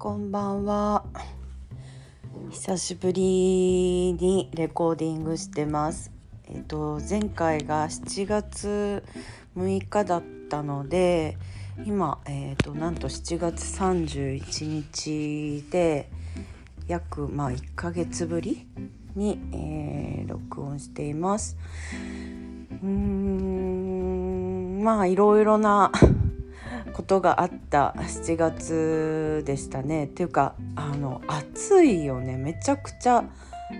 こんばんは。久しぶりにレコーディングしてます。えっと前回が7月6日だったので今えっとなんと7月31日で約まあ1ヶ月ぶりに、えー、録音しています。うーんまあいろいろなことがあった7月でしたね。っていうかあの暑いよね。めちゃくちゃ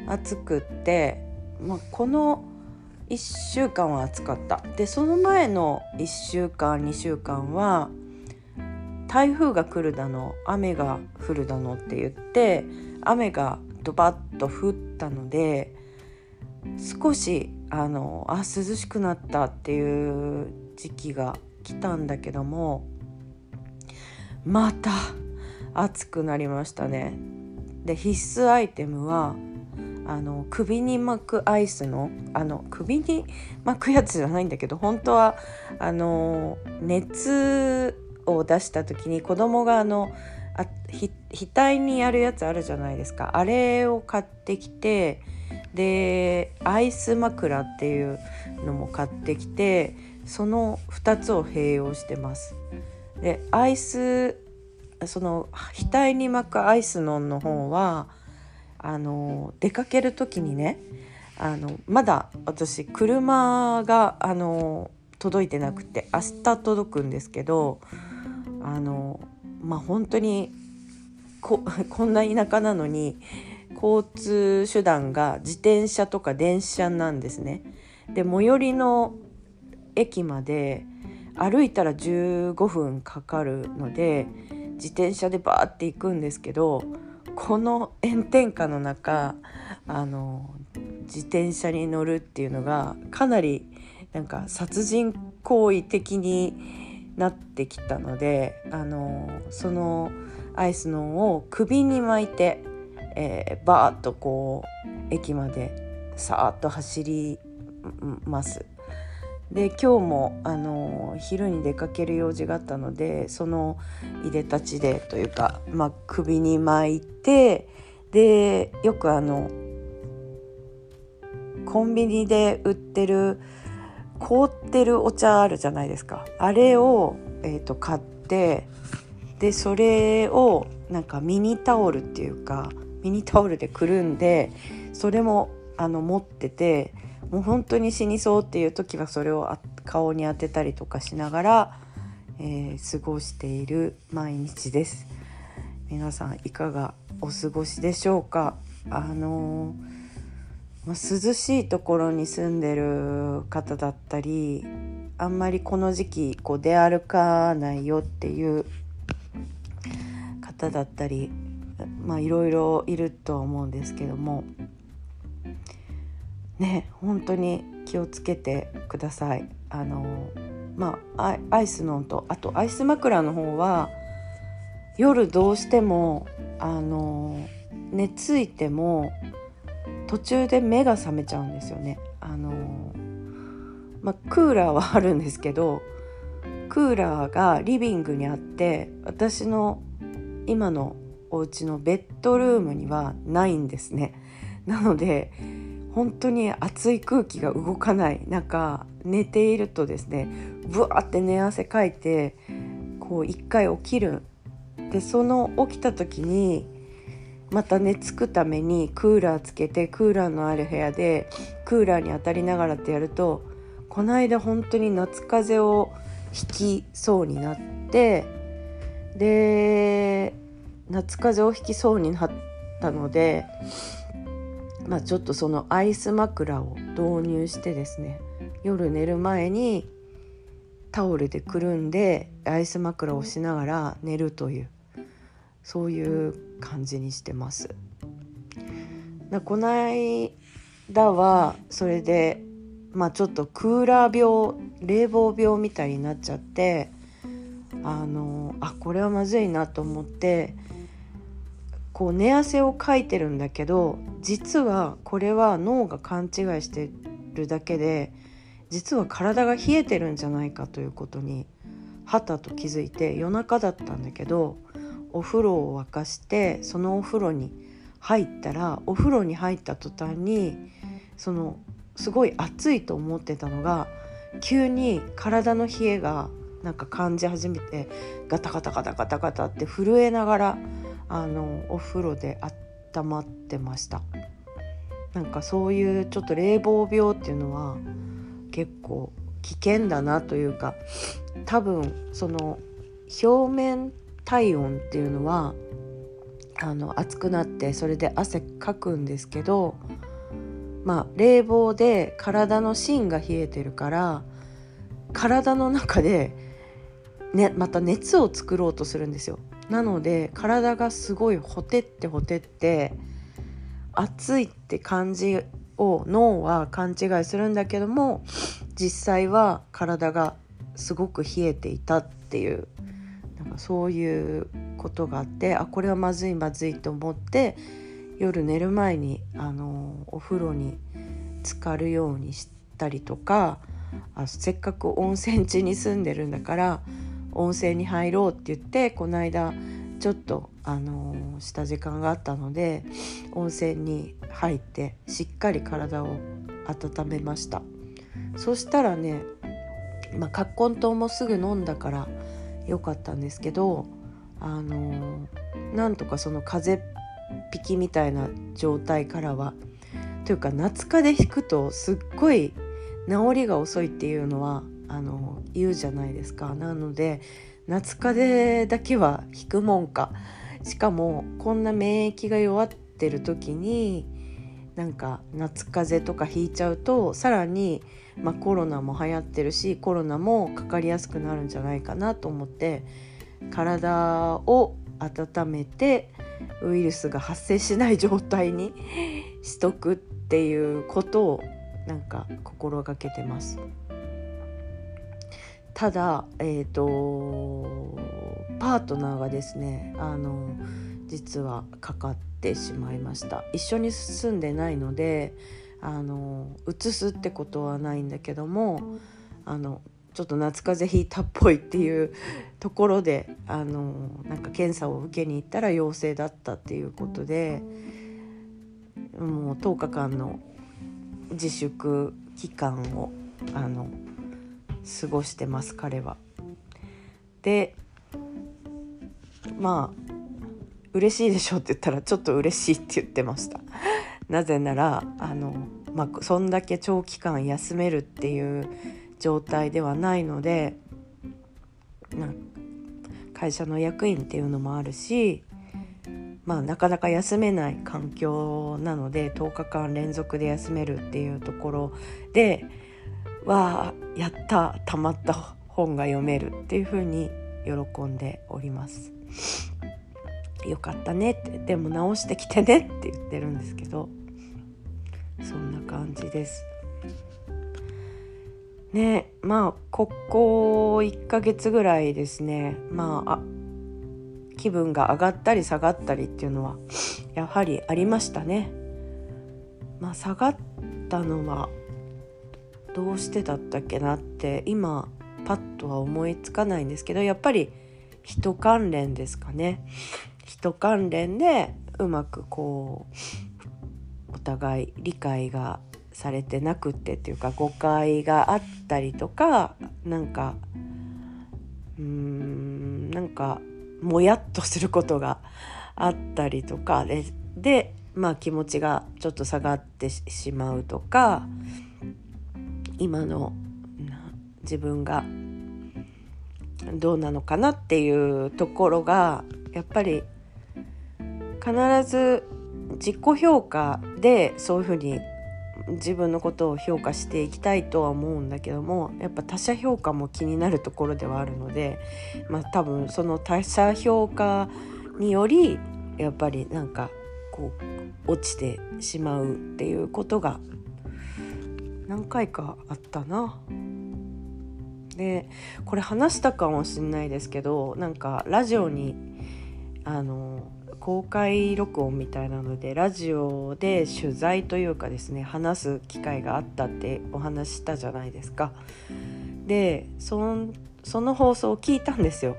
暑くって、まあ、この1週間は暑かった。でその前の1週間2週間は台風が来るだの雨が降るだのって言って雨がドバッと降ったので少しあのあ涼しくなったっていう時期が来たんだけどもまた暑くなりましたねで必須アイテムはあの首に巻くアイスのあの首に巻くやつじゃないんだけど本当はあの熱を出した時に子供があのあ額にやるやつあるじゃないですかあれを買ってきてでアイス枕っていうのも買ってきてその2つを併用してます。でアイスその額に巻くアイスのんの方はあの出かける時にねあのまだ私車があの届いてなくて明日届くんですけどあのまあ本当にこ こんな田舎なのに交通手段が自転車とか電車なんですね。で最寄りの駅まで歩いたら15分かかるので自転車でバーって行くんですけどこの炎天下の中あの自転車に乗るっていうのがかなりなんか殺人行為的になってきたのであのそのアイスのを首に巻いて、えー、バーッとこう駅までさーっと走ります。で今日もあの昼に出かける用事があったのでそのいでたちでというか、まあ、首に巻いてでよくあのコンビニで売ってる凍ってるお茶あるじゃないですか。あれを、えーと、買ってでそれをなんかミニタオルっていうかミニタオルでくるんでそれもあの持っててもう本当に死にそうっていう時はそれを顔に当てたりとかしながら、えー、過ごしている毎日です。皆さんいかがお過ごしでしょうか？あのまあ、涼しいところに住んでる方だったりあんまりこの時期こう出歩かないよっていう方だったりまあいろいろいるとは思うんですけどもね本当に気をつけてください。あのまあアイスのとあとアイス枕の方は夜どうしてもあの寝ついても途中で目が覚めちゃうんですよね。あのまあ、クーラーはあるんですけどクーラーがリビングにあって私の今のお家のベッドルームにはないんですね。なので本当に熱い空気が動かない中寝ているとですねブワーって寝汗かいてこう一回起きる。でその起きた時にまた寝つくためにクーラーつけてクーラーのある部屋でクーラーに当たりながらってやるとこの間本当に夏風邪をひきそうになってで夏風邪をひきそうになったのでまあ、ちょっとそのアイス枕を導入してですね夜寝る前にタオルでくるんでアイス枕をしながら寝るというそういう感じにしてます。この間はそれでまあちょっとクーラー病冷房病みたいになっちゃってあのあこれはまずいなと思ってこう寝汗をかいてるんだけど実はこれは脳が勘違いしてるだけで実は体が冷えてるんじゃないかということにはたと気づいて夜中だったんだけどお風呂を沸かしてそのお風呂に入ったらお風呂に入った途端にそのすごい暑いと思ってたのが急に体の冷えがなんか感じ始めてガタガタガタガタガタって震えながらあのお風呂で温まってましたなんかそういうちょっと冷房病っていうのは結構危険だなというか多分その表面体温っていうのはあの熱くなってそれで汗かくんですけどまあ冷房で体の芯が冷えてるから体の中で、ね、また熱を作ろうとするんですよ。なので体がすごいほてってほてって暑いって感じを脳は勘違いするんだけども実際は体がすごく冷えていたっていうなんかそういうことがあってあこれはまずいまずいと思って夜寝る前にあのお風呂に浸かるようにしたりとかあせっかく温泉地に住んでるんだから温泉に入ろうって言ってこの間ちょっとあのした時間があったので温泉に入ってしっかり体を温めました。そしたらねまあ葛根湯もすぐ飲んだから良かったんですけどあのなんとかその風邪匹きみたいな状態からはというか夏風邪ひくとすっごい治りが遅いっていうのはあの言うじゃないですかなので夏風邪だけは引くもんかしかもこんな免疫が弱ってる時になんか夏風邪とかひいちゃうとさらに、まあ、コロナも流行ってるしコロナもかかりやすくなるんじゃないかなと思って体を温めてウイルスが発生しない状態に しとくっていうことをなんか心がけてます。ただ、えーと、パートナーがですねあの実はかかってしまいました。一緒に住んでないのであの移すってことはないんだけどもあのちょっと夏風邪ひいたっぽいっていうところであのなんか検査を受けに行ったら陽性だったっていうことでもう10日間の自粛期間をあの過ごしてます彼は。でまあ嬉しいでしょって言ったらちょっと嬉しいって言ってました。なぜならあの、まあ、そんだけ長期間休めるっていう状態ではないので会社の役員っていうのもあるし、まあ、なかなか休めない環境なので10日間連続で休めるっていうところでわあやったたまった本が読めるっていうふうに喜んでおります。よかったねってでも直してきてねって言ってるんですけどそんな感じです。ねまあここ1ヶ月ぐらいですねまあ気分が上がったり下がったりっていうのはやはりありましたね。まあ、下がったのはどうしてだったっけなって今パッとは思いつかないんですけどやっぱり人関連ですかね。人関連でうまくこうお互い理解がされてなくってっていうか誤解があったりとかなんかうーんなんかもやっとすることがあったりとかででまあ気持ちがちょっと下がってしまうとか今の自分がどうなのかなっていうところがやっぱり必ず自己評価でそういうふうに自分のことを評価していきたいとは思うんだけどもやっぱ他者評価も気になるところではあるので、まあ、多分その他者評価によりやっぱりなんかこう落ちてしまうっていうことが何回かあったな。でこれ話したかもしんないですけどなんかラジオにあの公開録音みたいなのでラジオで取材というかですね話す機会があったってお話したじゃないですか。でその放送を聞いたんですよ。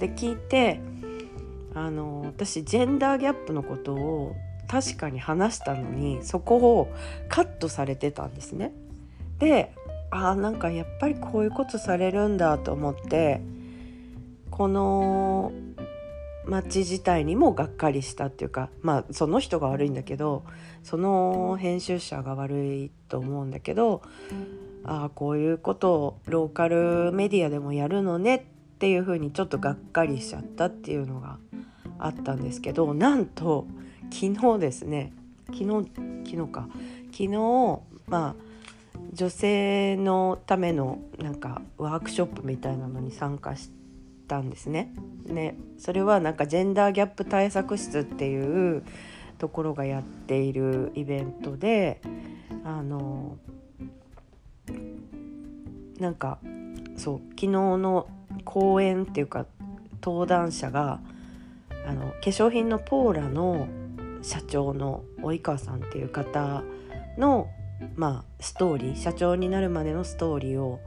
で聞いてあの私ジェンダーギャップのことを確かに話したのにそこをカットされてたんですね。であなんかやっぱりこういうことされるんだと思ってこの街自体にもがっかりしたっていうかまあその人が悪いんだけどその編集者が悪いと思うんだけどああこういうことをローカルメディアでもやるのねっていうふうにちょっとがっかりしちゃったっていうのがあったんですけどなんと昨日ですね昨日昨日か。昨日まあ女性のためのなんかワークショップみたいなのに参加したんですね。ねそれはなんかジェンダーギャップ対策室っていうところがやっているイベントであのなんかそう昨日の講演っていうか登壇者があの化粧品のポーラの社長の及川さんっていう方の、まあ、ストーリー社長になるまでのストーリーを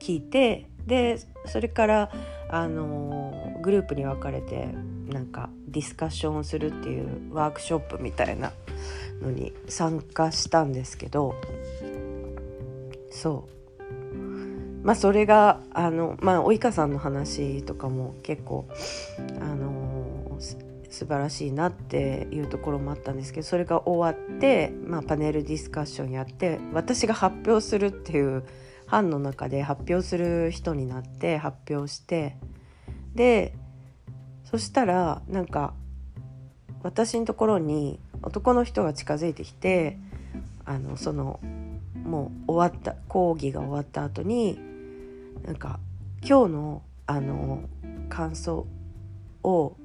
聞いてでそれからあのグループに分かれてなんかディスカッションするっていうワークショップみたいなのに参加したんですけどそう。まあそれがあのまあ及川さんの話とかも結構あの素晴らしいなっていうところもあったんですけどそれが終わって、まあ、パネルディスカッションやって私が発表するっていう班の中で発表する人になって発表してでそしたらなんか私のところに男の人が近づいてきてあのそのもう終わった講義が終わった後になんか今日のあの感想を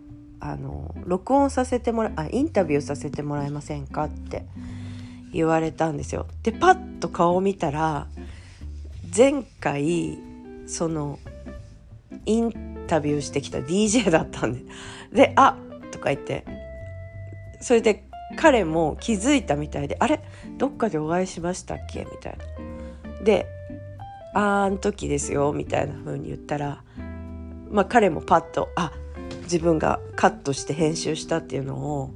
あの録音させてもらあインタビューさせてもらえませんかって言われたんですよ。でパッと顔を見たら前回そのインタビューしてきた DJ だったんでで「あとか言ってそれで彼も気づいたみたいで「あれどっかでお会いしましたっけ?」みたいな。で「あん時ですよ」みたいな風に言ったらまあ彼もパッと「あっ自分がカットして編集した」っていうのを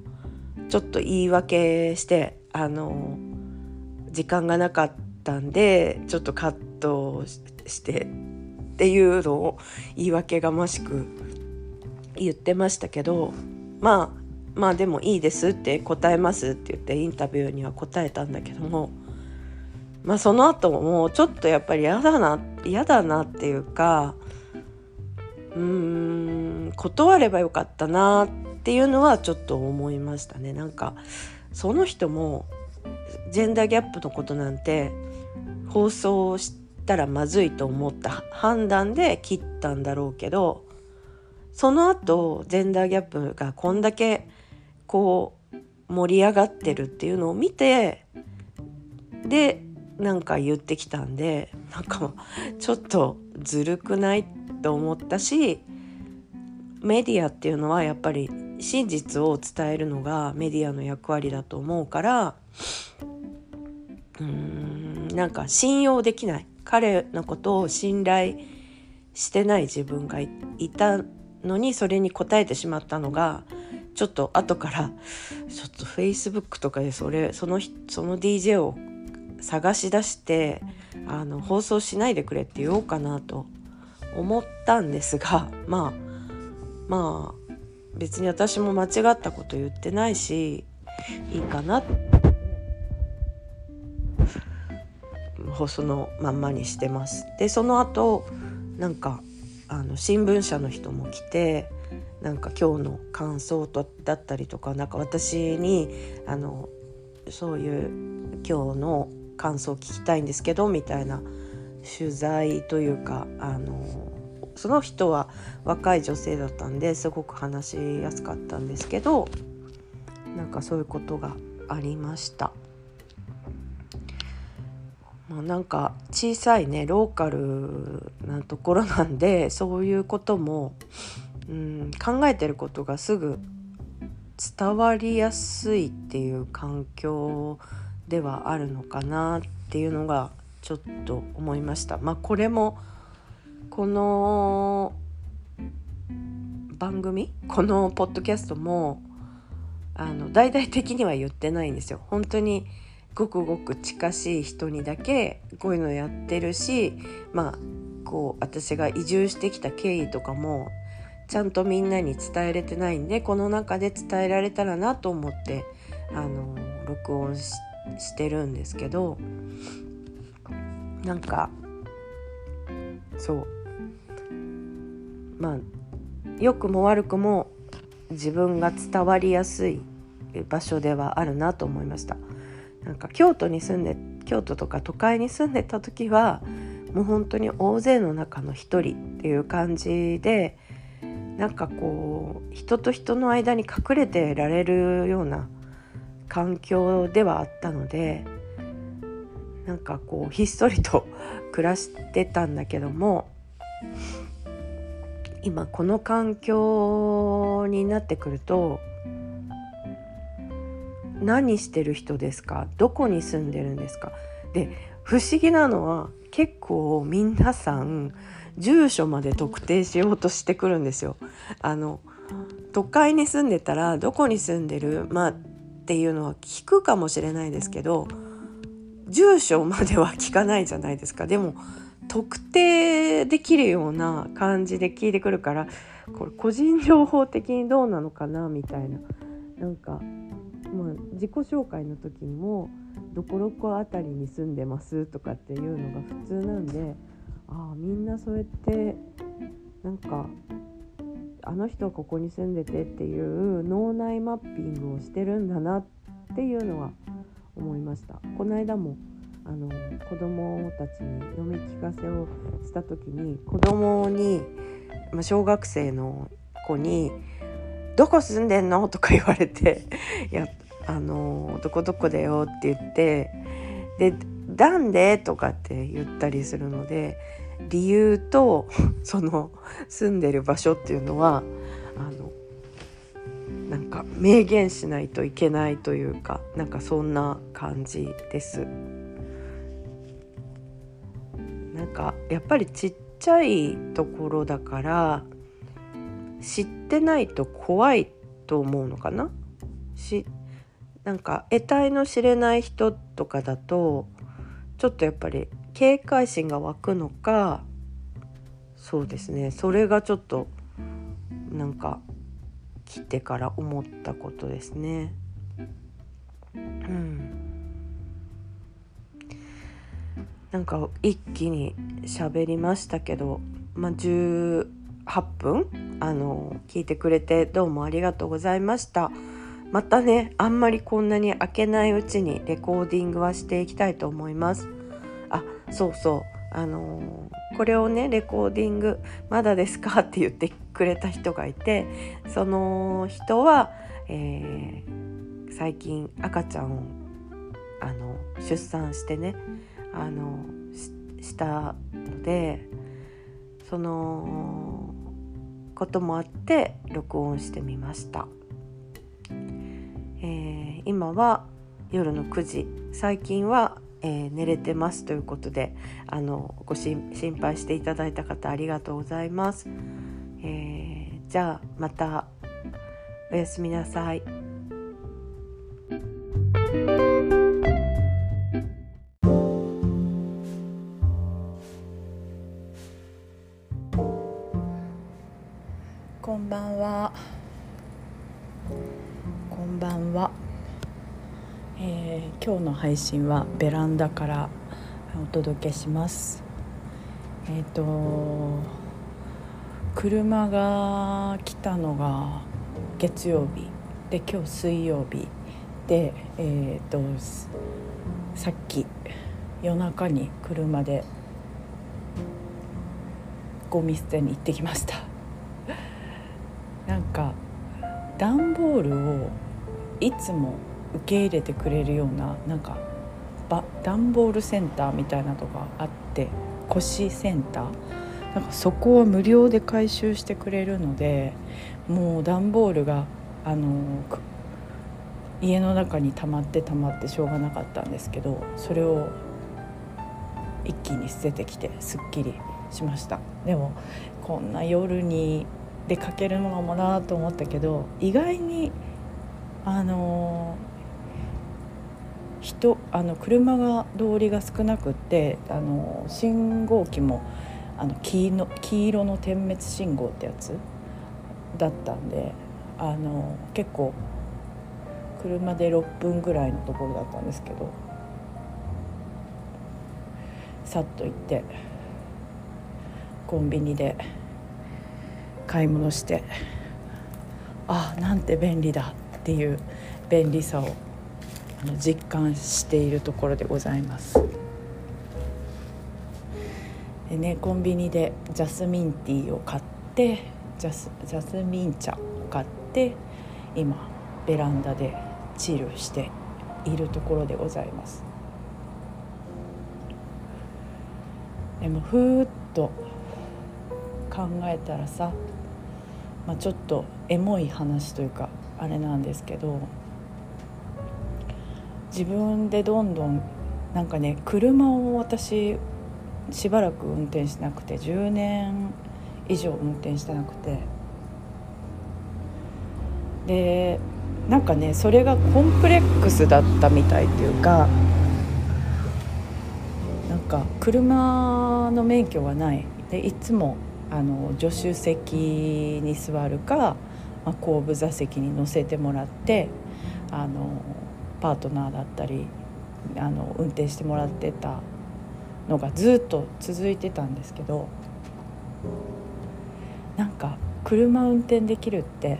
ちょっと言い訳してあの時間がなかったんでちょっとカットしてっていうのを言い訳がましく言ってましたけどまあまあでもいいですって答えますって言ってインタビューには答えたんだけどもまあその後もうちょっとやっぱり嫌だな嫌だなっていうかうーん断ればよかったなっていうのはちょっと思いましたね。なんかその人もジェンダーギャップのことなんて放送したらまずいと思った判断で切ったんだろうけどその後ジェンダーギャップがこんだけこう盛り上がってるっていうのを見てでなんか言ってきたんでなんかちょっとずるくないと思ったしメディアっていうのはやっぱり真実を伝えるのがメディアの役割だと思うからうーんなんか信用できない。彼のことを信頼してない自分がいたのにそれに応えてしまったのがちょっと後からちょっとフェイスブックとかでそれそのその DJ を探し出してあの放送しないでくれって言おうかなと思ったんですがまあまあ別に私も間違ったこと言ってないしいいかなってそのまんまにしてます。でその後なんかあの新聞社の人も来てなんか今日の感想とだったりとかなんか私にあのそういう今日の感想を聞きたいんですけどみたいな取材というかあのその人は若い女性だったんですごく話しやすかったんですけどなんかそういうことがありました。まあ、なんか小さいねローカルなところなんでそういうことも、うん、考えてることがすぐ伝わりやすいっていう環境ではあるのかなっていうのがちょっと思いました。まあ、これもこの番組このポッドキャストもあの大々的には言ってないんですよ。本当にごくごく近しい人にだけこういうのやってるしまあこう私が移住してきた経緯とかもちゃんとみんなに伝えれてないんでこの中で伝えられたらなと思ってあの録音してるんですけどなんかそうまあ良くも悪くも自分が伝わりやすい場所ではあるなと思いました。なんか京都に住んで京都とか都会に住んでた時はもう本当に大勢の中の一人っていう感じでなんかこう人と人の間に隠れてられるような環境ではあったのでなんかこうひっそりと暮らしてたんだけども今この環境になってくると何してる人ですか？どこに住んでるんですか？で不思議なのは結構皆さん住所まで特定しようとしてくるんですよ。あの都会に住んでたらどこに住んでる？まあっていうのは聞くかもしれないですけど住所までは聞かないじゃないですか。でも特定できるような感じで聞いてくるからこれ個人情報的にどうなのかなみたいななんか、まあ、自己紹介の時にも「どこどこ辺りに住んでます」とかっていうのが普通なんでああみんなそうやってなんかあの人はここに住んでてっていう脳内マッピングをしてるんだなっていうのは思いました。この間もあの子供たちに読み聞かせをした時に子供に、まあ、小学生の子に「どこ住んでんの?」とか言われて「い やあのどこどこだよ」って言ってで「なんで?」とかって言ったりするので理由と その住んでる場所っていうのはあのなんか明言しないといけないというかなんかそんな感じです。なんかやっぱりちっちゃいところだから知ってないと怖いと思うのかな？しなんか得体の知れない人とかだとちょっとやっぱり警戒心が湧くのかそうですね。それがちょっとなんか来てから思ったことですね。うん。なんか一気に喋りましたけど、まあ、18分あの聞いてくれてどうもありがとうございました。またねあんまりこんなに開けないうちにレコーディングはしていきたいと思います。あそうそうあのー、これをねレコーディングまだですかって言ってくれた人がいてその人は、えー、最近赤ちゃんをあの出産してねあのしたのでそのこともあって録音してみました、えー、今は夜の9時。最近は、えー、寝れてます。ということであのご心配していただいた方ありがとうございます、えー、じゃあまたおやすみなさい。の配信はベランダからお届けします。えっ、ー、と車が来たのが月曜日。で今日水曜日。でえっ、ー、とさっき夜中に車でゴミ捨てに行ってきました。なんか段ボールをいつも受け入れてくれるようななんか段ボールセンターみたいなとがあって腰センター。なんかそこを無料で回収してくれるのでもう段ボールがあの家の中に溜まって溜まってしょうがなかったんですけどそれを一気に捨ててきてすっきりしました。でもこんな夜にでかけるのもなと思ったけど意外にあの人あの車が通りが少なくってあの信号機もあの黄の黄色の点滅信号ってやつだったんであの結構車で6分ぐらいのところだったんですけどさっと行ってコンビニで買い物してあなんて便利だっていう便利さを実感しているところでございます。でねコンビニでジャスミンティーを買ってジャスジャスミン茶を買って今ベランダでチルしているところでございますでもふーっと考えたらさ、まあ、ちょっとエモい話というかあれなんですけど自分でどんどんなんかね車を私しばらく運転しなくて10年以上運転してなくて。でなんかねそれがコンプレックスだったみたいっていうかなんか車の免許がない。でいつもあの助手席に座るか、まあ、後部座席に乗せてもらってあのパートナーだったりあの運転してもらってたのがずっと続いてたんですけどなんか車運転できるって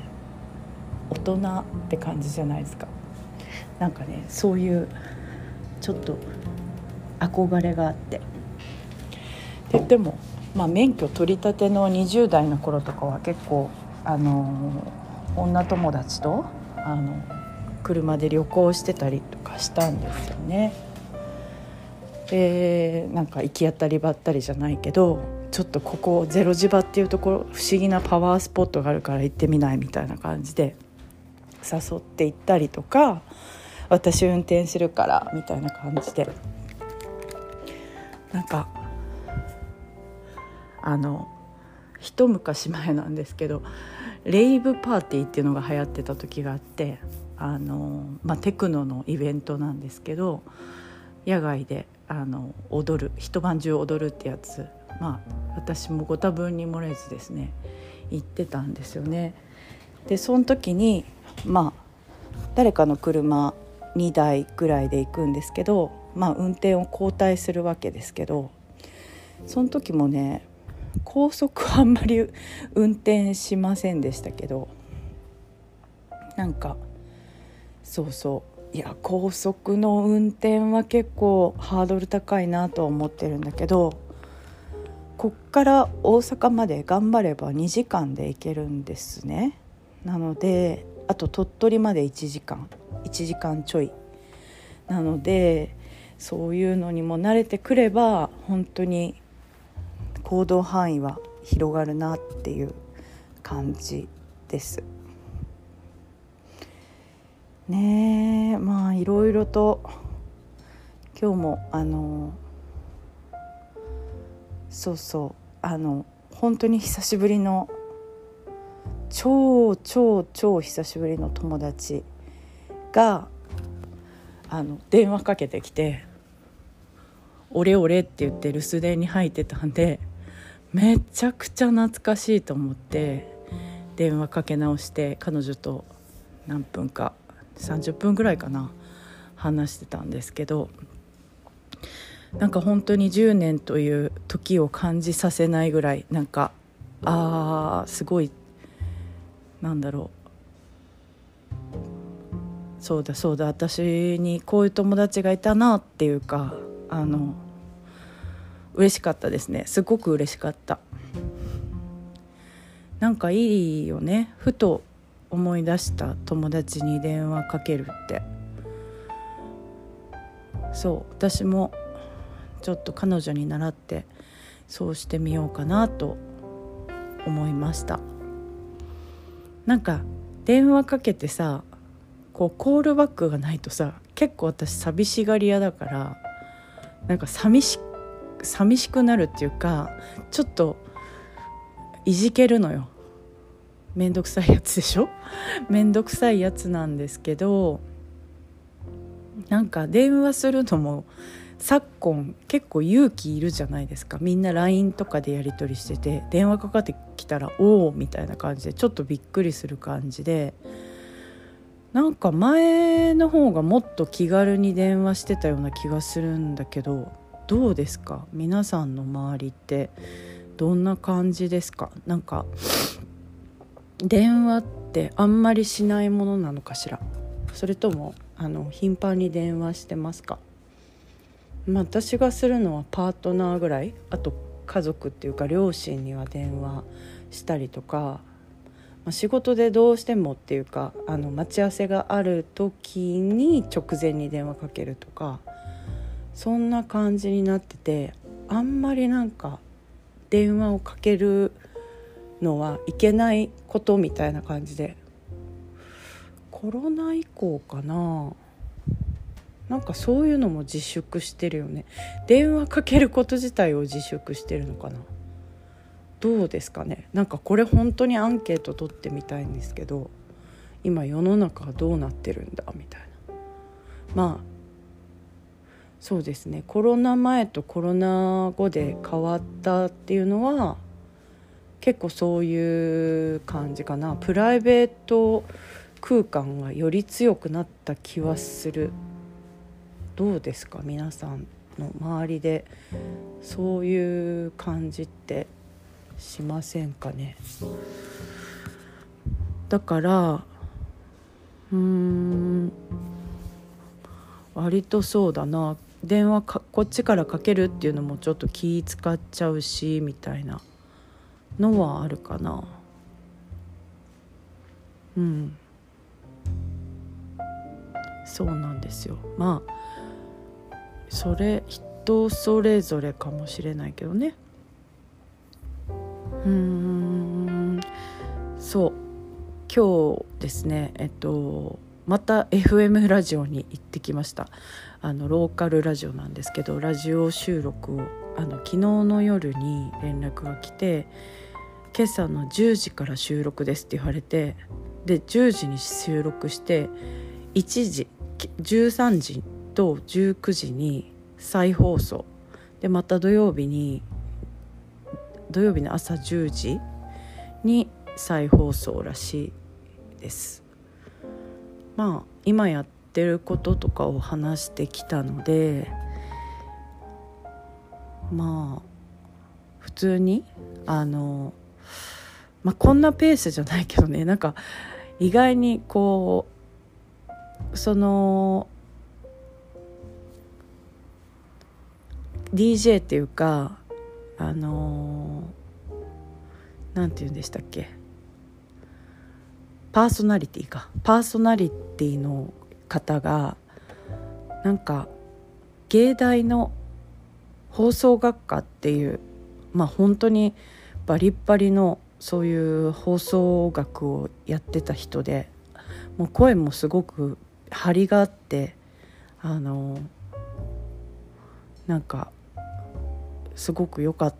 大人って感じじゃないですか。なんかねそういうちょっと憧れがあって。で言っても、まあ、免許取り立ての20代の頃とかは結構あの女友達とあの車で旅行してたりとかしたんですよね。でなんか行き当たりばったりじゃないけどちょっとここゼロ地場っていうところ不思議なパワースポットがあるから行ってみないみたいな感じで誘って行ったりとか私運転するからみたいな感じでなんかあの一昔前なんですけどレイブパーティーっていうのが流行ってた時があってあの、まあ、テクノのイベントなんですけど野外であの踊る一晩中踊るってやつまあ私もご多分に漏れずですね行ってたんですよね。でその時にまあ誰かの車2台ぐらいで行くんですけど、まあ、運転を交代するわけですけどその時もね高速はあんまり運転しませんでしたけどなんかそうそう。いや高速の運転は結構ハードル高いなとは思ってるんだけどこっから大阪まで頑張れば2時間で行けるんですね。なのであと鳥取まで1時間。1時間ちょい。なのでそういうのにも慣れてくれば本当に行動範囲は広がるなっていう感じです。ねまあいろいろと今日もあのそうそうあの本当に久しぶりの超超超久しぶりの友達があの電話かけてきて「俺俺」って言って留守電に入ってたんでめちゃくちゃ懐かしいと思って電話かけ直して彼女と何分か30分ぐらいかな話してたんですけどなんか本当に10年という時を感じさせないぐらいなんかあーすごいなんだろう。そうだそうだ私にこういう友達がいたなっていうかあの嬉しかったですね。すごく嬉しかった。なんかいいよね。ふと思い出した友達に電話かけるって。そう私もちょっと彼女に習ってそうしてみようかなと思いました。なんか電話かけてさこうコールバックがないとさ結構私寂しがり屋だからなんか寂し寂しくなるっていうかちょっといじけるのよ。めんどくさいやつでしょ？めんどくさいやつなんですけどなんか電話するのも昨今結構勇気いるじゃないですか。みんな LINE とかでやり取りしてて電話かかってきたら「おお」みたいな感じでちょっとびっくりする感じで。なんか前の方がもっと気軽に電話してたような気がするんだけどどうですか？皆さんの周りってどんな感じですか？なんか電話ってあんまりしないものなのかしら？それともあの頻繁に電話してますか？まあ、私がするのはパートナーぐらい。あと家族っていうか両親には電話したりとか、まあ、仕事でどうしてもっていうかあの待ち合わせがある時に直前に電話かけるとか。そんな感じになっててあんまりなんか電話をかけるのはいけないことみたいな感じで。コロナ以降かな。なんかそういうのも自粛してるよね。電話かけること自体を自粛してるのかな。どうですかね。なんかこれ本当にアンケート取ってみたいんですけど今世の中はどうなってるんだみたいな。まあそうですね。コロナ前とコロナ後で変わったっていうのは結構そういう感じかな。プライベート空間がより強くなった気はする。どうですか？皆さんの周りでそういう感じってしませんかね？だからうーん割とそうだな。電話かこっちからかけるっていうのもちょっと気使っちゃうしみたいな。のはあるかな。うん。そうなんですよ。まあそれ人それぞれかもしれないけどね。うん。そう。今日ですねえっとまた FM ラジオに行ってきました。あのローカルラジオなんですけどラジオ収録をあの昨日の夜に連絡が来て今朝の10時から収録ですって言われてで10時に収録して1時13時と19時に再放送。でまた土曜日に土曜日の朝10時に再放送らしいです。まあ今やってることとかを話してきたのでまあ普通にあのまあこんなペースじゃないけどね なんか意外にこうその DJ っていうかあの何、て言うんでしたっけパーソナリティか。パーソナリティの方がなんか芸大の放送学科っていうまあ本当にバリッバリのそういう放送学をやってた人でもう声もすごく張りがあってあのなんかすごく良かっ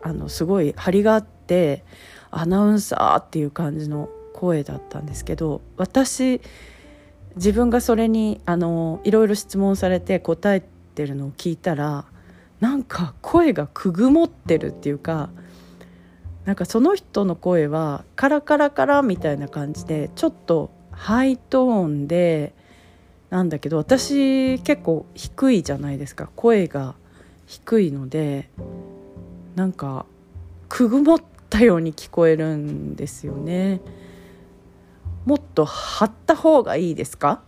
たあのすごい張りがあってアナウンサーっていう感じの声だったんですけど私自分がそれにあのいろいろ質問されて答えてるのを聞いたらなんか声がくぐもってるっていうかなんかその人の声はカラカラカラみたいな感じでちょっとハイトーンでなんだけど私結構低いじゃないですか。声が低いのでなんかくぐもったように聞こえるんですよね。もっと張った方がいいですか？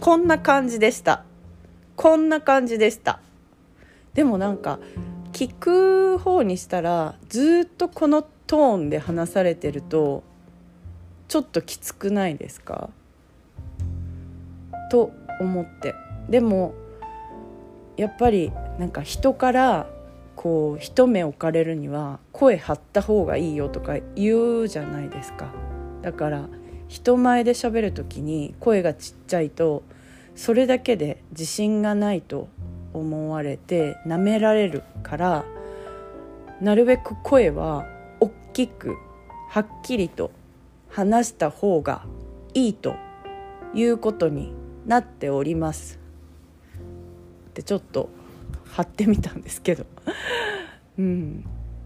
こんな感じでした。こんな感じでした。でもなんか聞く方にしたらずっとこのトーンで話されてるとちょっときつくないですか？と思って。でもやっぱりなんか人からこう一目置かれるには声張った方がいいよとか言うじゃないですか。だから人前で喋る時に声がちっちゃいとそれだけで自信がないと思われてなめられるからなるべく声は大きくはっきりと話した方がいいということになっております。ってちょっと貼ってみたんですけど。うん。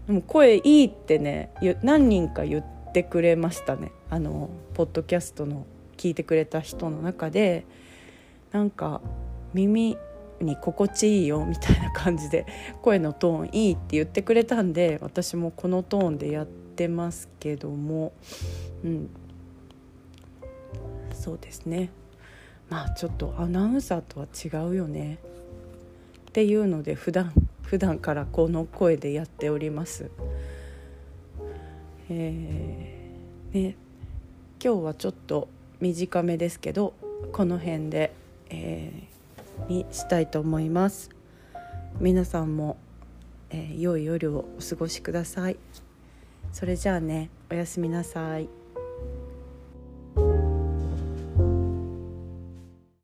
でも声いいってね何人か言ってくれましたね。あのポッドキャストの聞いてくれた人の中で。なんか耳に心地いいよみたいな感じで声のトーンいいって言ってくれたんで私もこのトーンでやってますけどもうん。そうですね。まあちょっとアナウンサーとは違うよね。っていうので普段普段からこの声でやっております。えー、ね。今日はちょっと短めですけどこの辺で、えー、にしたいと思います。皆さんも、えー、良い夜をお過ごしください。それじゃあねおやすみなさい。